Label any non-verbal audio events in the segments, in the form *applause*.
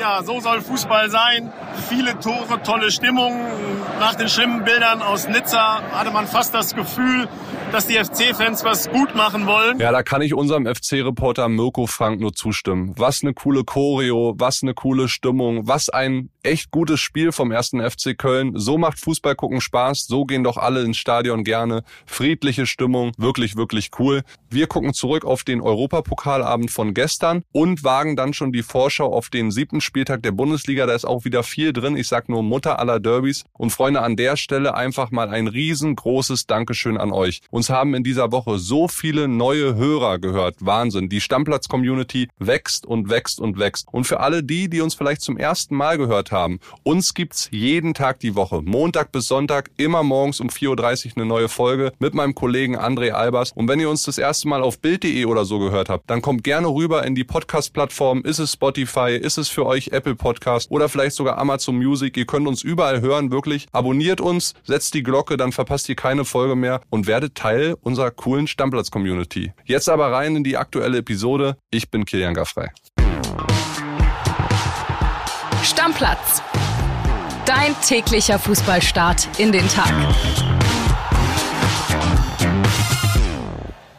Ja, so soll Fußball sein. Viele Tore, tolle Stimmung. Nach den schlimmen Bildern aus Nizza hatte man fast das Gefühl, dass die FC-Fans was gut machen wollen. Ja, da kann ich unserem FC-Reporter Mirko Frank nur zustimmen. Was eine coole Choreo, was eine coole Stimmung, was ein echt gutes Spiel vom ersten FC Köln. So macht Fußball gucken Spaß, so gehen doch alle ins Stadion gerne. Friedliche Stimmung, wirklich, wirklich cool. Wir gucken zurück auf den Europapokalabend von gestern und wagen dann schon die Vorschau auf den siebten Spieltag der Bundesliga. Da ist auch wieder viel drin. Ich sag nur Mutter aller Derbys. Und Freunde, an der Stelle einfach mal ein riesengroßes Dankeschön an euch. Uns haben in dieser Woche so viele neue Hörer gehört. Wahnsinn. Die Stammplatz-Community wächst und wächst und wächst. Und für alle die, die uns vielleicht zum ersten Mal gehört haben, uns gibt's jeden Tag die Woche. Montag bis Sonntag, immer morgens um 4.30 Uhr eine neue Folge mit meinem Kollegen André Albers. Und wenn ihr uns das erste Mal auf Bild.de oder so gehört habt, dann kommt gerne rüber in die Podcast-Plattform. Ist es Spotify? Ist es für euch Apple Podcast? Oder vielleicht sogar Amazon Music? Ihr könnt uns überall hören, wirklich. Abonniert uns, setzt die Glocke, dann verpasst ihr keine Folge mehr und werdet Teil unserer coolen Stammplatz-Community. Jetzt aber rein in die aktuelle Episode. Ich bin Kilian Gaffrey. Stammplatz. Dein täglicher Fußballstart in den Tag.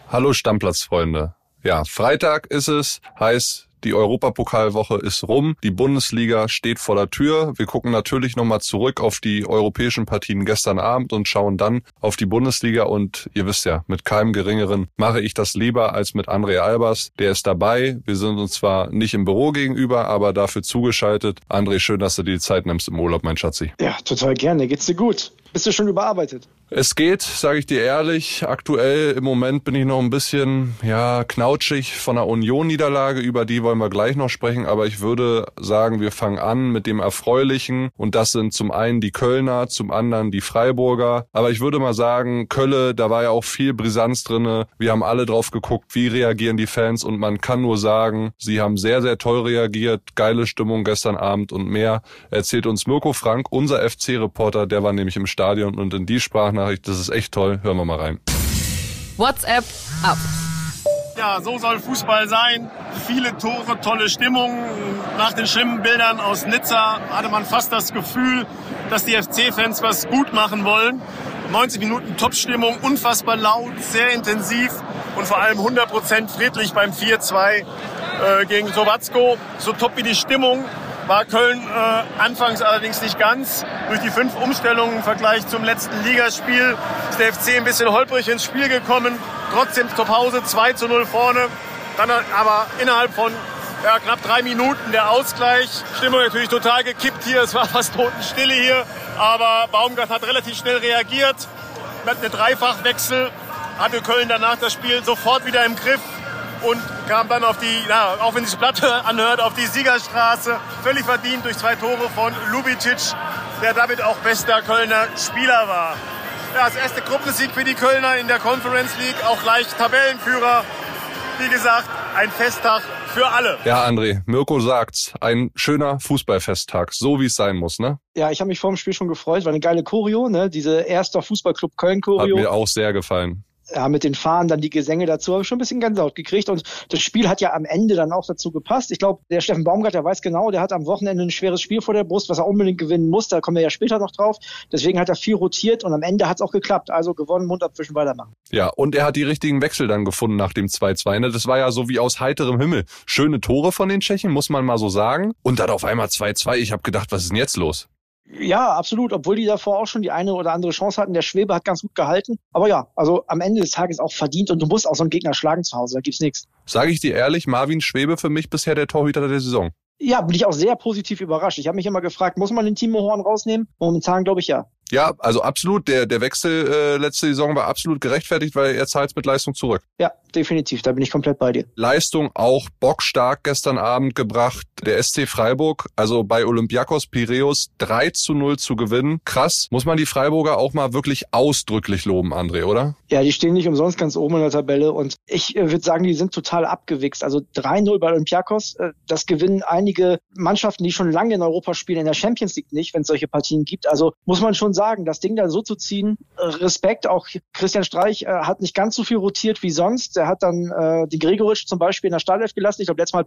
Hallo Stammplatzfreunde. Ja, Freitag ist es, heißt die Europapokalwoche ist rum. Die Bundesliga steht vor der Tür. Wir gucken natürlich nochmal zurück auf die europäischen Partien gestern Abend und schauen dann auf die Bundesliga. Und ihr wisst ja, mit keinem Geringeren mache ich das lieber als mit André Albers. Der ist dabei. Wir sind uns zwar nicht im Büro gegenüber, aber dafür zugeschaltet. André, schön, dass du dir die Zeit nimmst im Urlaub, mein Schatzi. Ja, total gerne. Geht's dir gut? Bist du schon überarbeitet? Es geht, sage ich dir ehrlich. Aktuell im Moment bin ich noch ein bisschen ja knautschig von der Union-Niederlage. Über die wollen wir gleich noch sprechen. Aber ich würde sagen, wir fangen an mit dem Erfreulichen. Und das sind zum einen die Kölner, zum anderen die Freiburger. Aber ich würde mal sagen, Kölle, da war ja auch viel Brisanz drinne. Wir haben alle drauf geguckt, wie reagieren die Fans. Und man kann nur sagen, sie haben sehr, sehr toll reagiert. Geile Stimmung gestern Abend und mehr erzählt uns Mirko Frank, unser FC-Reporter. Der war nämlich im Stadion und in die Sprachnachricht Sprachnachricht. Das ist echt toll. Hören wir mal rein. WhatsApp ab. Ja, so soll Fußball sein. Viele Tore, tolle Stimmung. Nach den schlimmen Bildern aus Nizza hatte man fast das Gefühl, dass die FC-Fans was gut machen wollen. 90 Minuten Top-Stimmung, unfassbar laut, sehr intensiv und vor allem 100% friedlich beim 4-2 äh, gegen Sowatzko. So top wie die Stimmung war Köln äh, anfangs allerdings nicht ganz. Durch die fünf Umstellungen im Vergleich zum letzten Ligaspiel ist der FC ein bisschen holprig ins Spiel gekommen. Trotzdem zur Pause 2 zu 0 vorne. Dann aber innerhalb von ja, knapp drei Minuten der Ausgleich. Stimmung natürlich total gekippt hier. Es war *laughs* fast Totenstille hier. Aber Baumgart hat relativ schnell reagiert. Mit einem Dreifachwechsel hatte Köln danach das Spiel sofort wieder im Griff und kam dann auf die, na, auch wenn sich Platte anhört, auf die Siegerstraße. Völlig verdient durch zwei Tore von Lubicic, der damit auch bester Kölner Spieler war. Ja, das erste Gruppensieg für die Kölner in der Conference League, auch gleich Tabellenführer. Wie gesagt, ein Festtag für alle. Ja, André, Mirko sagt's. Ein schöner Fußballfesttag, so wie es sein muss, ne? Ja, ich habe mich vor dem Spiel schon gefreut, war eine geile Choreo, ne? Diese erster Fußballclub Köln Choreo. Hat mir auch sehr gefallen ja, mit den Fahnen, dann die Gesänge dazu, habe ich schon ein bisschen Gänsehaut gekriegt. Und das Spiel hat ja am Ende dann auch dazu gepasst. Ich glaube, der Steffen Baumgart, der weiß genau, der hat am Wochenende ein schweres Spiel vor der Brust, was er unbedingt gewinnen muss. Da kommen wir ja später noch drauf. Deswegen hat er viel rotiert und am Ende hat es auch geklappt. Also gewonnen, Mund abwischen, weitermachen. Ja, und er hat die richtigen Wechsel dann gefunden nach dem 2-2. Ne? Das war ja so wie aus heiterem Himmel. Schöne Tore von den Tschechen, muss man mal so sagen. Und dann auf einmal 2-2. Ich habe gedacht, was ist denn jetzt los? Ja, absolut. Obwohl die davor auch schon die eine oder andere Chance hatten. Der Schwebe hat ganz gut gehalten. Aber ja, also am Ende des Tages auch verdient und du musst auch so einen Gegner schlagen zu Hause. Da gibt's nichts. Sage ich dir ehrlich, Marvin Schwebe für mich bisher der Torhüter der Saison. Ja, bin ich auch sehr positiv überrascht. Ich habe mich immer gefragt, muss man den Timo Horn rausnehmen? Momentan glaube ich ja. Ja, also absolut. Der, der Wechsel äh, letzte Saison war absolut gerechtfertigt, weil er zahlt mit Leistung zurück. Ja, definitiv. Da bin ich komplett bei dir. Leistung auch bockstark gestern Abend gebracht. Der SC Freiburg, also bei Olympiakos Piräus 3 zu 0 zu gewinnen. Krass. Muss man die Freiburger auch mal wirklich ausdrücklich loben, André, oder? Ja, die stehen nicht umsonst ganz oben in der Tabelle und ich äh, würde sagen, die sind total abgewichst. Also 3-0 bei Olympiakos, äh, das gewinnen einige Mannschaften, die schon lange in Europa spielen, in der Champions League nicht, wenn es solche Partien gibt. Also muss man schon sagen, das Ding da so zu ziehen, äh, Respekt. Auch Christian Streich äh, hat nicht ganz so viel rotiert wie sonst. Er hat dann äh, die Gregoritsch zum Beispiel in der Startelf gelassen. Ich glaube, letztes Mal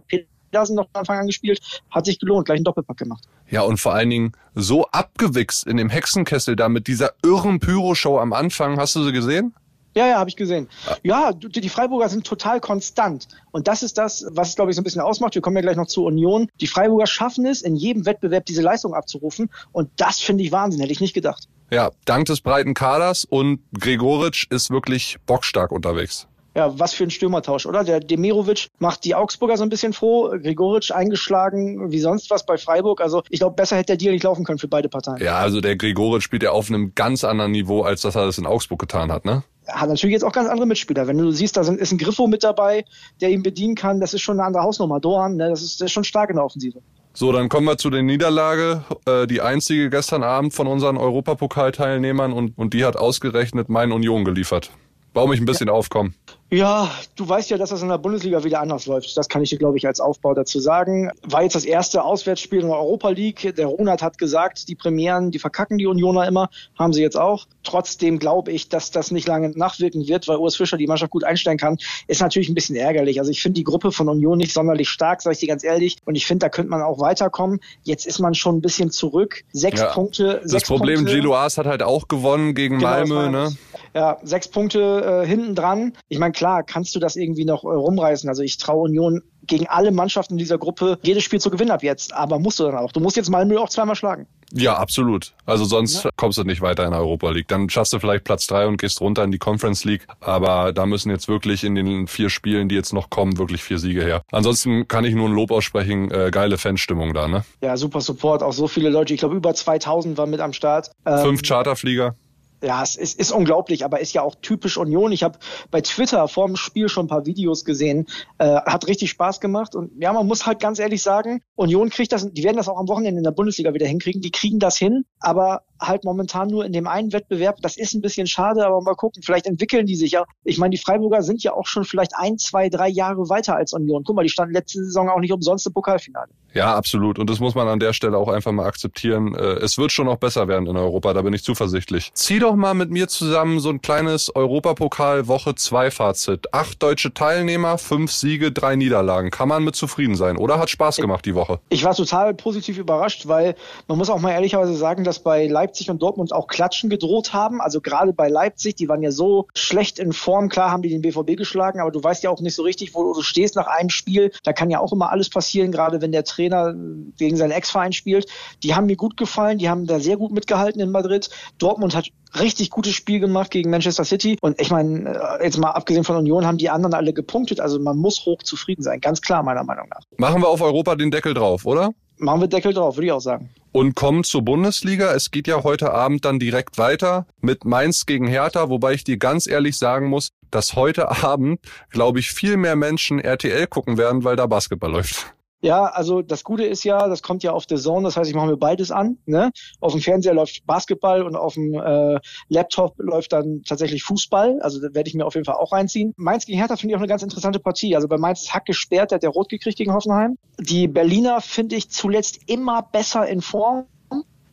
sind noch von Anfang an gespielt, hat sich gelohnt, gleich einen Doppelpack gemacht. Ja, und vor allen Dingen so abgewichst in dem Hexenkessel da mit dieser irren Pyro-Show am Anfang. Hast du sie gesehen? Ja, ja, habe ich gesehen. Ja, die Freiburger sind total konstant. Und das ist das, was es, glaube ich, so ein bisschen ausmacht. Wir kommen ja gleich noch zur Union. Die Freiburger schaffen es, in jedem Wettbewerb diese Leistung abzurufen. Und das finde ich Wahnsinn, hätte ich nicht gedacht. Ja, dank des breiten Kaders und Gregoritsch ist wirklich bockstark unterwegs ja, was für ein Stürmertausch, oder? Der Demirovic macht die Augsburger so ein bisschen froh, Gregoritsch eingeschlagen wie sonst was bei Freiburg. Also ich glaube, besser hätte der Deal nicht laufen können für beide Parteien. Ja, also der Gregoritsch spielt ja auf einem ganz anderen Niveau, als dass er das in Augsburg getan hat, ne? Hat natürlich jetzt auch ganz andere Mitspieler. Wenn du siehst, da ist ein Griffo mit dabei, der ihn bedienen kann, das ist schon eine andere Hausnummer. Dohan, ne, das, ist, das ist schon stark in der Offensive. So, dann kommen wir zu der Niederlage, äh, die einzige gestern Abend von unseren Europapokalteilnehmern und, und die hat ausgerechnet mein Union geliefert. Bau mich ein bisschen ja. aufkommen. Ja, du weißt ja, dass das in der Bundesliga wieder anders läuft. Das kann ich dir, glaube ich, als Aufbau dazu sagen. War jetzt das erste Auswärtsspiel in der Europa League. Der Ronald hat gesagt, die Premieren, die verkacken die Unioner immer, haben sie jetzt auch. Trotzdem glaube ich, dass das nicht lange nachwirken wird, weil Urs Fischer die Mannschaft gut einstellen kann. Ist natürlich ein bisschen ärgerlich. Also ich finde die Gruppe von Union nicht sonderlich stark, sage ich dir ganz ehrlich. Und ich finde, da könnte man auch weiterkommen. Jetzt ist man schon ein bisschen zurück. Sechs ja. Punkte. Das Problem, Punkte. Hat halt auch gewonnen gegen genau, Malmö. Ne? Ja, sechs Punkte äh, hinten dran. Ich meine, klar, kannst du das irgendwie noch äh, rumreißen. Also ich traue Union gegen alle Mannschaften in dieser Gruppe jedes Spiel zu gewinnen ab jetzt. Aber musst du dann auch. Du musst jetzt Malmö auch zweimal schlagen. Ja, absolut. Also sonst ja. kommst du nicht weiter in der Europa League. Dann schaffst du vielleicht Platz drei und gehst runter in die Conference League. Aber da müssen jetzt wirklich in den vier Spielen, die jetzt noch kommen, wirklich vier Siege her. Ansonsten kann ich nur ein Lob aussprechen. Äh, geile Fanstimmung da, ne? Ja, super Support. Auch so viele Leute. Ich glaube, über 2000 waren mit am Start. Ähm, Fünf Charterflieger ja, es ist, ist unglaublich, aber ist ja auch typisch Union. Ich habe bei Twitter vor dem Spiel schon ein paar Videos gesehen. Äh, hat richtig Spaß gemacht. Und ja, man muss halt ganz ehrlich sagen, Union kriegt das, die werden das auch am Wochenende in der Bundesliga wieder hinkriegen. Die kriegen das hin, aber halt momentan nur in dem einen Wettbewerb. Das ist ein bisschen schade, aber mal gucken. Vielleicht entwickeln die sich ja. Ich meine, die Freiburger sind ja auch schon vielleicht ein, zwei, drei Jahre weiter als Union. Guck mal, die standen letzte Saison auch nicht umsonst im Pokalfinale. Ja, absolut. Und das muss man an der Stelle auch einfach mal akzeptieren. Äh, es wird schon noch besser werden in Europa, da bin ich zuversichtlich. Zieh doch mal mit mir zusammen so ein kleines Europapokal Woche 2 Fazit. Acht deutsche Teilnehmer, fünf Siege, drei Niederlagen. Kann man mit zufrieden sein, oder? Hat Spaß gemacht die Woche. Ich war total positiv überrascht, weil man muss auch mal ehrlicherweise sagen, dass bei Leipzig und Dortmund auch Klatschen gedroht haben. Also gerade bei Leipzig, die waren ja so schlecht in Form. Klar haben die den BVB geschlagen, aber du weißt ja auch nicht so richtig, wo du stehst nach einem Spiel. Da kann ja auch immer alles passieren, gerade wenn der Trainer gegen seinen Ex-Verein spielt. Die haben mir gut gefallen, die haben da sehr gut mitgehalten in Madrid. Dortmund hat richtig gutes Spiel gemacht gegen Manchester City. Und ich meine, äh, jetzt mal abgesehen von Union haben die anderen alle gepunktet. Also man muss hoch zufrieden sein, ganz klar meiner Meinung nach. Machen wir auf Europa den Deckel drauf, oder? Machen wir Deckel drauf, würde ich auch sagen. Und kommen zur Bundesliga. Es geht ja heute Abend dann direkt weiter mit Mainz gegen Hertha, wobei ich dir ganz ehrlich sagen muss, dass heute Abend, glaube ich, viel mehr Menschen RTL gucken werden, weil da Basketball läuft. Ja, also das Gute ist ja, das kommt ja auf der Zone, das heißt, ich mache mir beides an. Ne? Auf dem Fernseher läuft Basketball und auf dem äh, Laptop läuft dann tatsächlich Fußball. Also da werde ich mir auf jeden Fall auch reinziehen. Mainz gegen Hertha finde ich auch eine ganz interessante Partie. Also bei Mainz ist Hack gesperrt, der hat der Rot gekriegt gegen Hoffenheim. Die Berliner finde ich zuletzt immer besser in Form.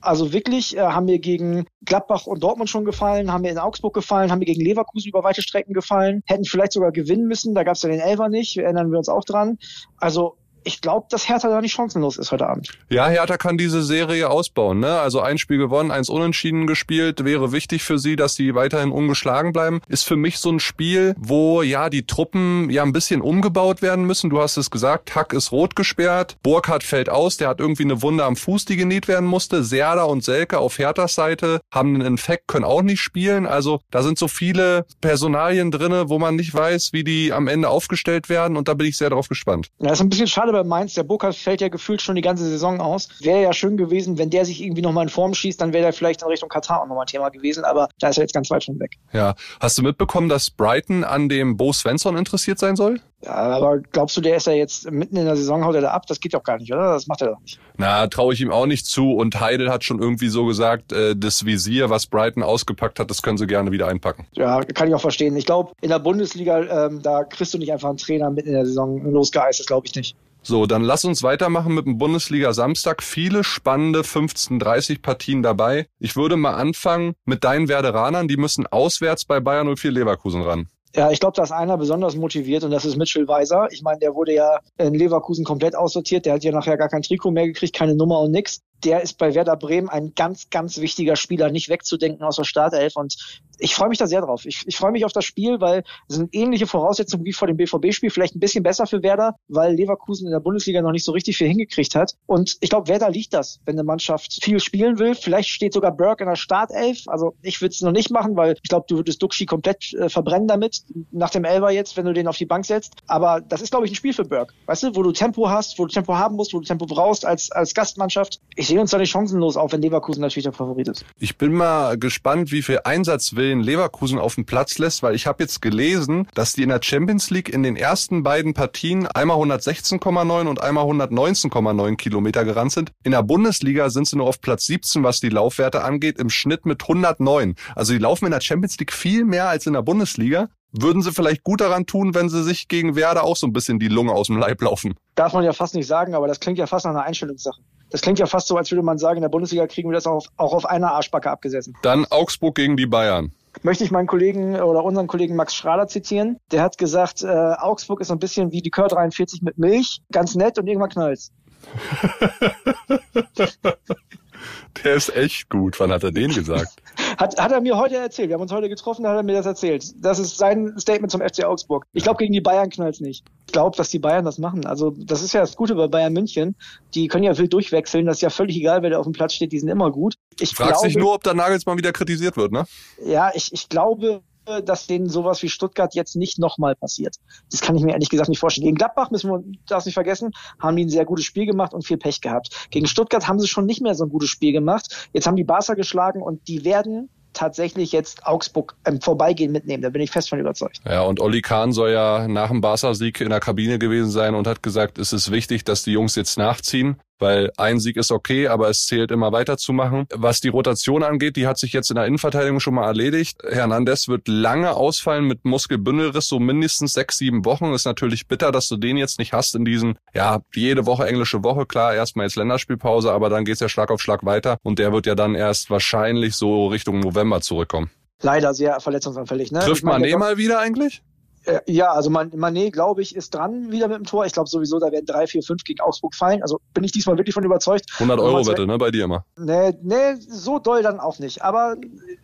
Also wirklich äh, haben mir gegen Gladbach und Dortmund schon gefallen, haben mir in Augsburg gefallen, haben mir gegen Leverkusen über weite Strecken gefallen, hätten vielleicht sogar gewinnen müssen. Da gab es ja den Elfer nicht, erinnern wir uns auch dran. Also ich glaube, dass Hertha da nicht chancenlos ist heute Abend. Ja, Hertha kann diese Serie ausbauen. Ne? Also ein Spiel gewonnen, eins unentschieden gespielt, wäre wichtig für sie, dass sie weiterhin ungeschlagen bleiben. Ist für mich so ein Spiel, wo ja die Truppen ja ein bisschen umgebaut werden müssen. Du hast es gesagt, Hack ist rot gesperrt, Burkhardt fällt aus, der hat irgendwie eine Wunde am Fuß, die genäht werden musste. Serda und Selke auf Herthas Seite haben einen Infekt, können auch nicht spielen. Also da sind so viele Personalien drinne, wo man nicht weiß, wie die am Ende aufgestellt werden und da bin ich sehr drauf gespannt. Ja, ist ein bisschen schade bei Mainz, der Burkhardt fällt ja gefühlt schon die ganze Saison aus. Wäre ja schön gewesen, wenn der sich irgendwie nochmal in Form schießt, dann wäre er vielleicht in Richtung Katar auch nochmal Thema gewesen, aber da ist er jetzt ganz weit schon weg. Ja. Hast du mitbekommen, dass Brighton an dem Bo Svensson interessiert sein soll? Ja, aber glaubst du, der ist ja jetzt mitten in der Saison, haut er da ab? Das geht doch gar nicht, oder? Das macht er doch nicht. Na, traue ich ihm auch nicht zu. Und Heidel hat schon irgendwie so gesagt, äh, das Visier, was Brighton ausgepackt hat, das können sie gerne wieder einpacken. Ja, kann ich auch verstehen. Ich glaube, in der Bundesliga, ähm, da kriegst du nicht einfach einen Trainer mitten in der Saison losgeeist, das glaube ich nicht. So, dann lass uns weitermachen mit dem Bundesliga Samstag. Viele spannende 15:30 Partien dabei. Ich würde mal anfangen mit deinen Werderanern. Die müssen auswärts bei Bayern 04 Leverkusen ran. Ja, ich glaube, da ist einer besonders motiviert und das ist Mitchell Weiser. Ich meine, der wurde ja in Leverkusen komplett aussortiert. Der hat ja nachher gar kein Trikot mehr gekriegt, keine Nummer und nix der ist bei Werder Bremen ein ganz, ganz wichtiger Spieler, nicht wegzudenken aus der Startelf. Und ich freue mich da sehr drauf. Ich, ich freue mich auf das Spiel, weil es sind ähnliche Voraussetzungen wie vor dem BVB-Spiel, vielleicht ein bisschen besser für Werder, weil Leverkusen in der Bundesliga noch nicht so richtig viel hingekriegt hat. Und ich glaube, Werder liegt das, wenn eine Mannschaft viel spielen will. Vielleicht steht sogar Burke in der Startelf. Also ich würde es noch nicht machen, weil ich glaube, du würdest Duxi komplett äh, verbrennen damit, nach dem Elber jetzt, wenn du den auf die Bank setzt. Aber das ist, glaube ich, ein Spiel für Burke. Weißt du, wo du Tempo hast, wo du Tempo haben musst, wo du Tempo brauchst als, als Gastmannschaft. Ich sehe uns da nicht chancenlos, auch wenn Leverkusen natürlich der Favorit ist. Ich bin mal gespannt, wie viel Einsatzwillen Leverkusen auf dem Platz lässt, weil ich habe jetzt gelesen, dass die in der Champions League in den ersten beiden Partien einmal 116,9 und einmal 119,9 Kilometer gerannt sind. In der Bundesliga sind sie nur auf Platz 17, was die Laufwerte angeht, im Schnitt mit 109. Also die laufen in der Champions League viel mehr als in der Bundesliga würden sie vielleicht gut daran tun, wenn sie sich gegen Werder auch so ein bisschen die Lunge aus dem Leib laufen. Darf man ja fast nicht sagen, aber das klingt ja fast nach einer Einstellungssache. Das klingt ja fast so, als würde man sagen, in der Bundesliga kriegen wir das auch, auch auf einer Arschbacke abgesessen. Dann Augsburg gegen die Bayern. Möchte ich meinen Kollegen oder unseren Kollegen Max Schrader zitieren. Der hat gesagt, äh, Augsburg ist so ein bisschen wie die Kör 43 mit Milch, ganz nett und irgendwann knallt's. *laughs* *laughs* Der ist echt gut. Wann hat er den gesagt? *laughs* hat, hat er mir heute erzählt. Wir haben uns heute getroffen, da hat er mir das erzählt. Das ist sein Statement zum FC Augsburg. Ich glaube, gegen die Bayern knallt's nicht. Ich glaube, dass die Bayern das machen. Also das ist ja das Gute bei Bayern München. Die können ja wild durchwechseln. Das ist ja völlig egal, wer da auf dem Platz steht. Die sind immer gut. Ich frage dich nur, ob der Nagelsmann wieder kritisiert wird, ne? Ja, ich, ich glaube, dass denen sowas wie Stuttgart jetzt nicht nochmal passiert. Das kann ich mir ehrlich gesagt nicht vorstellen. Gegen Gladbach müssen wir das nicht vergessen, haben die ein sehr gutes Spiel gemacht und viel Pech gehabt. Gegen Stuttgart haben sie schon nicht mehr so ein gutes Spiel gemacht. Jetzt haben die Barca geschlagen und die werden tatsächlich jetzt Augsburg im Vorbeigehen mitnehmen. Da bin ich fest von überzeugt. Ja, und Olli Kahn soll ja nach dem Barca-Sieg in der Kabine gewesen sein und hat gesagt, es ist wichtig, dass die Jungs jetzt nachziehen weil ein Sieg ist okay, aber es zählt immer weiterzumachen. Was die Rotation angeht, die hat sich jetzt in der Innenverteidigung schon mal erledigt. Hernandez wird lange ausfallen mit Muskelbündelriss, so mindestens sechs, sieben Wochen. Ist natürlich bitter, dass du den jetzt nicht hast in diesen, ja, jede Woche englische Woche. Klar, erstmal jetzt Länderspielpause, aber dann geht's ja Schlag auf Schlag weiter und der wird ja dann erst wahrscheinlich so Richtung November zurückkommen. Leider sehr verletzungsanfällig. Ne? Trifft man eh mal wieder eigentlich? Äh, ja, also Manet, glaube ich, ist dran wieder mit dem Tor. Ich glaube sowieso, da werden drei, vier, fünf gegen Augsburg fallen. Also bin ich diesmal wirklich von überzeugt. 100 Euro Wette, ne, bei dir immer. Nee, nee, so doll dann auch nicht. Aber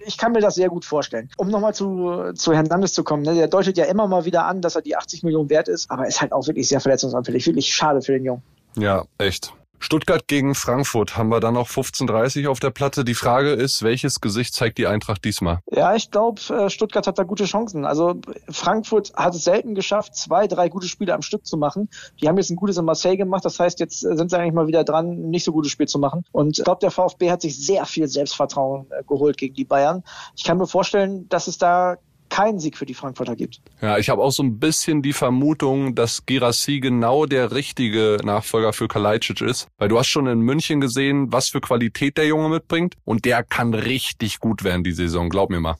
ich kann mir das sehr gut vorstellen. Um nochmal zu, zu Hernandez zu kommen, ne, der deutet ja immer mal wieder an, dass er die 80 Millionen wert ist, aber ist halt auch wirklich sehr verletzungsanfällig. Wirklich schade für den Jungen. Ja, echt. Stuttgart gegen Frankfurt haben wir dann noch 15:30 auf der Platte. Die Frage ist, welches Gesicht zeigt die Eintracht diesmal? Ja, ich glaube, äh, Stuttgart hat da gute Chancen. Also Frankfurt hat es selten geschafft, zwei, drei gute Spiele am Stück zu machen. Die haben jetzt ein gutes in Marseille gemacht. Das heißt, jetzt äh, sind sie eigentlich mal wieder dran, ein nicht so gutes Spiel zu machen. Und ich glaube, der VfB hat sich sehr viel Selbstvertrauen äh, geholt gegen die Bayern. Ich kann mir vorstellen, dass es da keinen Sieg für die Frankfurter gibt. Ja, ich habe auch so ein bisschen die Vermutung, dass Girassi genau der richtige Nachfolger für Kalajdzic ist, weil du hast schon in München gesehen, was für Qualität der Junge mitbringt und der kann richtig gut werden die Saison, glaub mir mal.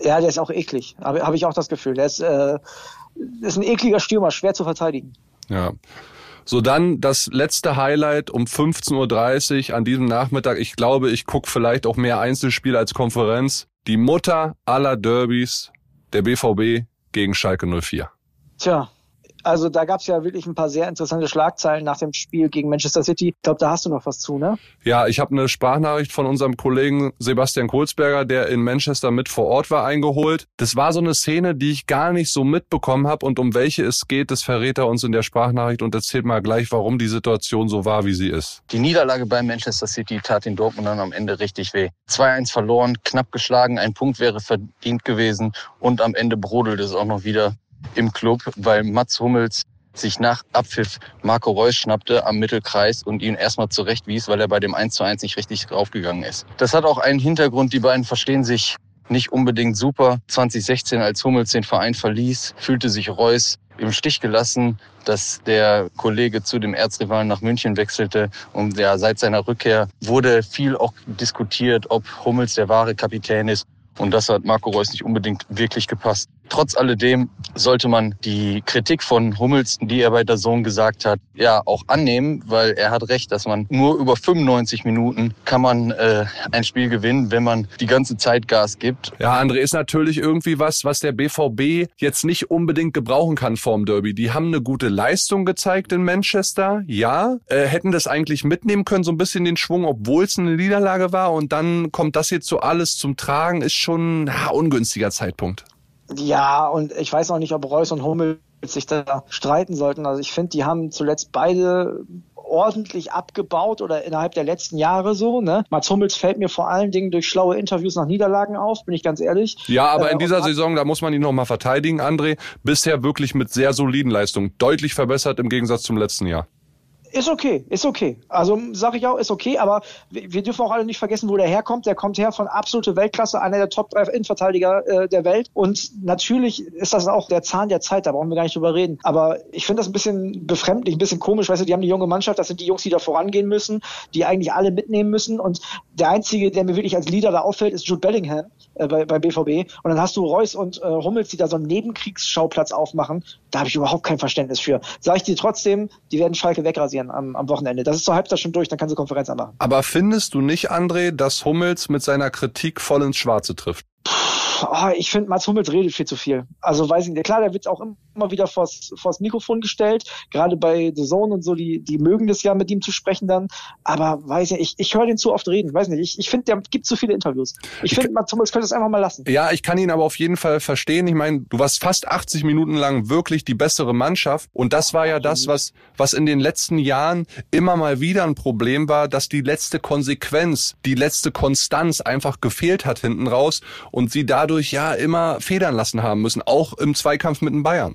Ja, der ist auch eklig, habe hab ich auch das Gefühl. Der ist, äh, ist ein ekliger Stürmer, schwer zu verteidigen. Ja. So dann das letzte Highlight um 15.30 Uhr an diesem Nachmittag. Ich glaube, ich gucke vielleicht auch mehr Einzelspiele als Konferenz. Die Mutter aller Derbys, der BVB gegen Schalke 04. Tja, also da gab es ja wirklich ein paar sehr interessante Schlagzeilen nach dem Spiel gegen Manchester City. Ich glaube, da hast du noch was zu, ne? Ja, ich habe eine Sprachnachricht von unserem Kollegen Sebastian Kohlsberger, der in Manchester mit vor Ort war, eingeholt. Das war so eine Szene, die ich gar nicht so mitbekommen habe und um welche es geht, das verrät er uns in der Sprachnachricht und erzählt mal gleich, warum die Situation so war, wie sie ist. Die Niederlage bei Manchester City tat den Dortmundern am Ende richtig weh. 2-1 verloren, knapp geschlagen, ein Punkt wäre verdient gewesen und am Ende brodelt es auch noch wieder im Club, weil Mats Hummels sich nach Abpfiff Marco Reus schnappte am Mittelkreis und ihn erstmal zurechtwies, weil er bei dem 1 zu 1 nicht richtig draufgegangen ist. Das hat auch einen Hintergrund. Die beiden verstehen sich nicht unbedingt super. 2016, als Hummels den Verein verließ, fühlte sich Reus im Stich gelassen, dass der Kollege zu dem Erzrivalen nach München wechselte. Und ja, seit seiner Rückkehr wurde viel auch diskutiert, ob Hummels der wahre Kapitän ist. Und das hat Marco Reus nicht unbedingt wirklich gepasst. Trotz alledem sollte man die Kritik von Hummels, die er bei der Sohn gesagt hat, ja auch annehmen, weil er hat recht, dass man nur über 95 Minuten kann man äh, ein Spiel gewinnen, wenn man die ganze Zeit Gas gibt. Ja, André ist natürlich irgendwie was, was der BVB jetzt nicht unbedingt gebrauchen kann vorm Derby. Die haben eine gute Leistung gezeigt in Manchester, ja, äh, hätten das eigentlich mitnehmen können, so ein bisschen den Schwung, obwohl es eine Niederlage war und dann kommt das jetzt so alles zum Tragen, ist schon ein ungünstiger Zeitpunkt. Ja, und ich weiß auch nicht, ob Reus und Hummel sich da streiten sollten. Also ich finde, die haben zuletzt beide ordentlich abgebaut oder innerhalb der letzten Jahre so. Ne? Mats Hummels fällt mir vor allen Dingen durch schlaue Interviews nach Niederlagen auf, bin ich ganz ehrlich. Ja, aber äh, in dieser Saison, da muss man ihn nochmal verteidigen, André, bisher wirklich mit sehr soliden Leistungen. Deutlich verbessert im Gegensatz zum letzten Jahr. Ist okay, ist okay. Also sage ich auch, ist okay, aber wir, dürfen auch alle nicht vergessen, wo der herkommt. Der kommt her von absolute Weltklasse, einer der Top 3 Innenverteidiger äh, der Welt. Und natürlich ist das auch der Zahn der Zeit, da brauchen wir gar nicht drüber reden. Aber ich finde das ein bisschen befremdlich, ein bisschen komisch. Weißt du, die haben die junge Mannschaft, das sind die Jungs, die da vorangehen müssen, die eigentlich alle mitnehmen müssen. Und der Einzige, der mir wirklich als Leader da auffällt, ist Jude Bellingham äh, bei, bei BVB. Und dann hast du Reus und äh, Hummels, die da so einen Nebenkriegsschauplatz aufmachen. Da habe ich überhaupt kein Verständnis für. Sag ich dir trotzdem, die werden Schalke wegrasieren am, am Wochenende. Das ist zur Halbzeit schon durch, dann kann sie Konferenz anmachen. Aber findest du nicht, André, dass Hummels mit seiner Kritik voll ins Schwarze trifft? Oh, ich finde, Mats Hummels redet viel zu viel. Also weiß ich nicht. Klar, der wird auch immer wieder vors, vors Mikrofon gestellt. Gerade bei The Zone und so, die, die mögen das ja mit ihm zu sprechen dann. Aber weiß ja, ich, ich höre den zu oft reden. Weiß nicht. Ich, ich finde, der gibt zu viele Interviews. Ich, ich finde, Mats Hummels könnte es einfach mal lassen. Ja, ich kann ihn aber auf jeden Fall verstehen. Ich meine, du warst fast 80 Minuten lang wirklich die bessere Mannschaft. Und das war ja das, was, was in den letzten Jahren immer mal wieder ein Problem war, dass die letzte Konsequenz, die letzte Konstanz einfach gefehlt hat hinten raus und sie dadurch ja immer federn lassen haben müssen, auch im Zweikampf mit den Bayern.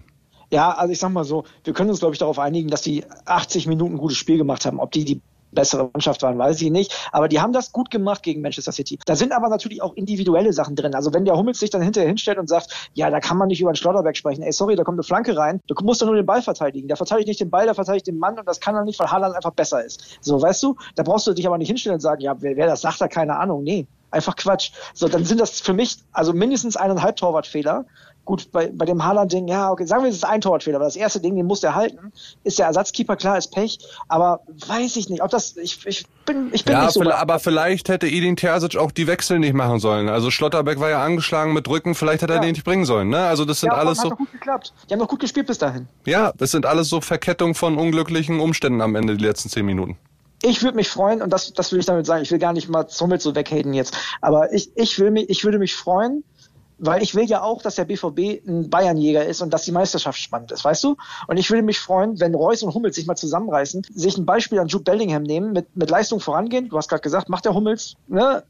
Ja, also ich sag mal so, wir können uns, glaube ich, darauf einigen, dass die 80 Minuten ein gutes Spiel gemacht haben. Ob die die bessere Mannschaft waren, weiß ich nicht. Aber die haben das gut gemacht gegen Manchester City. Da sind aber natürlich auch individuelle Sachen drin. Also wenn der Hummels sich dann hinterher hinstellt und sagt, ja, da kann man nicht über den Schlotterberg sprechen. Ey, sorry, da kommt eine Flanke rein. Du musst doch nur den Ball verteidigen. Der verteidigt nicht den Ball, der verteidigt den Mann und das kann er nicht, weil Haaland einfach besser ist. So, weißt du? Da brauchst du dich aber nicht hinstellen und sagen, ja, wer, wer das sagt, da keine Ahnung. Nee, einfach Quatsch. So, dann sind das für mich also mindestens eineinhalb Torwartfehler. Gut, bei, bei dem Haaland-Ding, ja, okay, sagen wir, es ist ein Torwartfehler, aber das erste Ding, den muss er halten. Ist der Ersatzkeeper, klar, ist Pech, aber weiß ich nicht, ob das, ich, ich bin, ich bin ja, nicht so. aber vielleicht hätte Edin Terzic auch die Wechsel nicht machen sollen. Also Schlotterbeck war ja angeschlagen mit Rücken, vielleicht hätte er ja. den nicht bringen sollen, ne? Also das sind ja, alles so. Hat gut geklappt. Die haben doch gut gespielt bis dahin. Ja, das sind alles so Verkettungen von unglücklichen Umständen am Ende, die letzten zehn Minuten ich würde mich freuen, und das, das will ich damit sagen, ich will gar nicht mal Hummels so weghaten jetzt, aber ich, ich, will mich, ich würde mich freuen, weil ich will ja auch, dass der BVB ein Bayernjäger ist und dass die Meisterschaft spannend ist, weißt du? Und ich würde mich freuen, wenn Reus und Hummels sich mal zusammenreißen, sich ein Beispiel an Jude Bellingham nehmen, mit, mit Leistung vorangehen. Du hast gerade gesagt, macht der Hummels ne,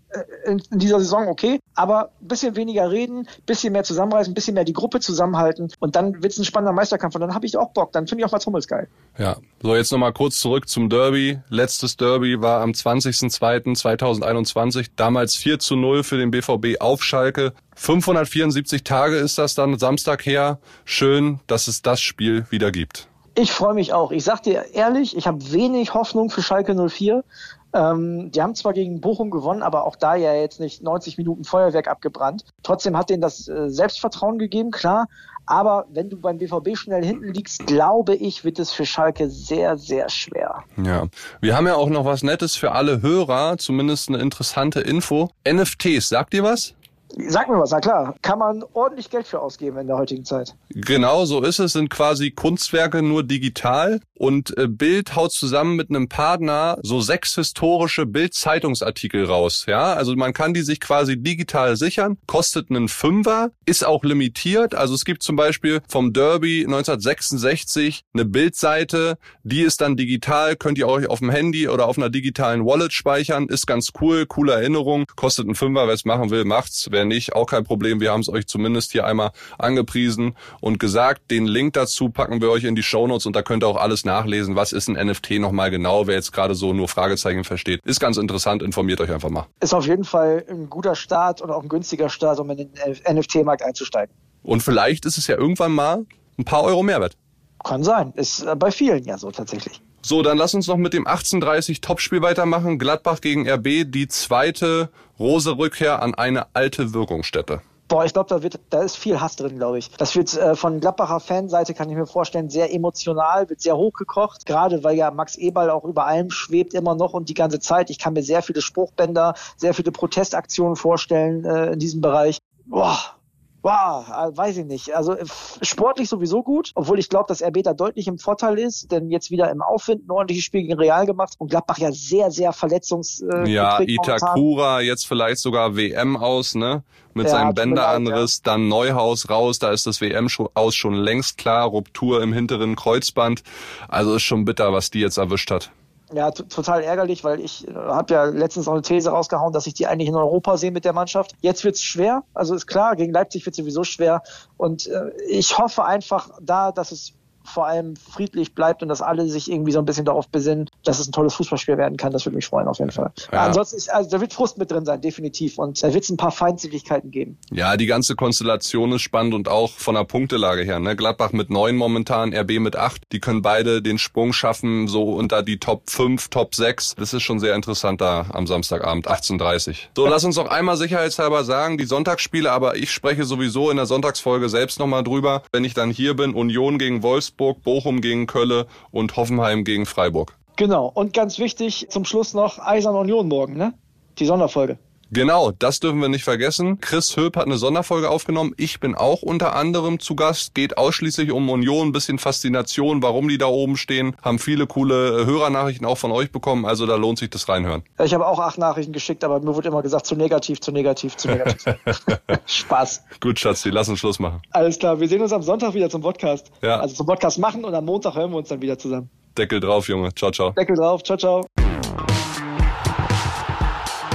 in, in dieser Saison okay, aber ein bisschen weniger reden, bisschen mehr zusammenreißen, ein bisschen mehr die Gruppe zusammenhalten und dann wird es ein spannender Meisterkampf und dann habe ich auch Bock, dann finde ich auch Mats Hummels geil. Ja, so jetzt nochmal kurz zurück zum Derby. Letztes Derby war am 20.02.2021, damals 4 zu 0 für den BVB auf Schalke. 574 Tage ist das dann Samstag her. Schön, dass es das Spiel wieder gibt. Ich freue mich auch. Ich sag dir ehrlich, ich habe wenig Hoffnung für Schalke 04. Ähm, die haben zwar gegen Bochum gewonnen, aber auch da ja jetzt nicht 90 Minuten Feuerwerk abgebrannt. Trotzdem hat denen das äh, Selbstvertrauen gegeben, klar. Aber wenn du beim BVB schnell hinten liegst, glaube ich, wird es für Schalke sehr, sehr schwer. Ja, wir haben ja auch noch was Nettes für alle Hörer, zumindest eine interessante Info. NFTs, sagt ihr was? Sag mir was, na klar. Kann man ordentlich Geld für ausgeben in der heutigen Zeit. Genau, so ist es. Sind quasi Kunstwerke nur digital. Und äh, Bild haut zusammen mit einem Partner so sechs historische Bild-Zeitungsartikel raus. Ja, also man kann die sich quasi digital sichern. Kostet einen Fünfer, ist auch limitiert. Also es gibt zum Beispiel vom Derby 1966 eine Bildseite. Die ist dann digital. Könnt ihr euch auf dem Handy oder auf einer digitalen Wallet speichern. Ist ganz cool, coole Erinnerung. Kostet einen Fünfer. Wer es machen will, macht's. Wer nicht, auch kein Problem. Wir haben es euch zumindest hier einmal angepriesen und gesagt. Den Link dazu packen wir euch in die Shownotes und da könnt ihr auch alles nachlesen. Was ist ein NFT nochmal genau? Wer jetzt gerade so nur Fragezeichen versteht, ist ganz interessant. Informiert euch einfach mal. Ist auf jeden Fall ein guter Start und auch ein günstiger Start, um in den NFT-Markt einzusteigen. Und vielleicht ist es ja irgendwann mal ein paar Euro Mehrwert. Kann sein. Ist äh, bei vielen ja so tatsächlich. So, dann lass uns noch mit dem 18:30 Topspiel weitermachen. Gladbach gegen RB, die zweite Rose Rückkehr an eine alte Wirkungsstätte. Boah, ich glaube, da wird, da ist viel Hass drin, glaube ich. Das wird äh, von Gladbacher Fanseite, kann ich mir vorstellen, sehr emotional, wird sehr hochgekocht. Gerade weil ja Max Eberl auch über allem schwebt immer noch und die ganze Zeit. Ich kann mir sehr viele Spruchbänder, sehr viele Protestaktionen vorstellen äh, in diesem Bereich. Boah, Wow, äh, weiß ich nicht. Also sportlich sowieso gut, obwohl ich glaube, dass RB da deutlich im Vorteil ist, denn jetzt wieder im Aufwind ein ordentliches Spiel gegen Real gemacht und Gladbach ja sehr, sehr verletzungs. Äh, ja, Itakura jetzt vielleicht sogar WM aus, ne? Mit ja, seinem Bänderanriss, ja. dann Neuhaus raus, da ist das WM aus schon längst klar, Ruptur im hinteren Kreuzband. Also ist schon bitter, was die jetzt erwischt hat. Ja, total ärgerlich, weil ich äh, habe ja letztens noch eine These rausgehauen, dass ich die eigentlich in Europa sehe mit der Mannschaft. Jetzt wird's schwer, also ist klar, gegen Leipzig wird sowieso schwer. Und äh, ich hoffe einfach da, dass es vor allem friedlich bleibt und dass alle sich irgendwie so ein bisschen darauf besinnen, dass es ein tolles Fußballspiel werden kann. Das würde mich freuen auf jeden Fall. Ja. Ansonsten, ist, also da wird Frust mit drin sein, definitiv. Und da wird es ein paar Feindseligkeiten geben. Ja, die ganze Konstellation ist spannend und auch von der Punktelage her. Ne? Gladbach mit neun momentan, RB mit acht. Die können beide den Sprung schaffen, so unter die Top 5, Top 6. Das ist schon sehr interessant da am Samstagabend, 18.30 So, lass uns noch einmal sicherheitshalber sagen, die Sonntagsspiele, aber ich spreche sowieso in der Sonntagsfolge selbst nochmal drüber, wenn ich dann hier bin. Union gegen Wolfsburg Wolfsburg, Bochum gegen Kölle und Hoffenheim gegen Freiburg. Genau. Und ganz wichtig zum Schluss noch Eisern Union morgen, ne? Die Sonderfolge. Genau, das dürfen wir nicht vergessen. Chris Höp hat eine Sonderfolge aufgenommen. Ich bin auch unter anderem zu Gast. Geht ausschließlich um Union, ein bisschen Faszination, warum die da oben stehen. Haben viele coole Hörernachrichten auch von euch bekommen. Also da lohnt sich das reinhören. Ich habe auch acht Nachrichten geschickt, aber mir wurde immer gesagt, zu negativ, zu negativ, zu negativ. *laughs* Spaß. Gut, Schatzi, lass uns Schluss machen. Alles klar, wir sehen uns am Sonntag wieder zum Podcast. Ja. Also zum Podcast machen und am Montag hören wir uns dann wieder zusammen. Deckel drauf, Junge. Ciao, ciao. Deckel drauf. Ciao, ciao.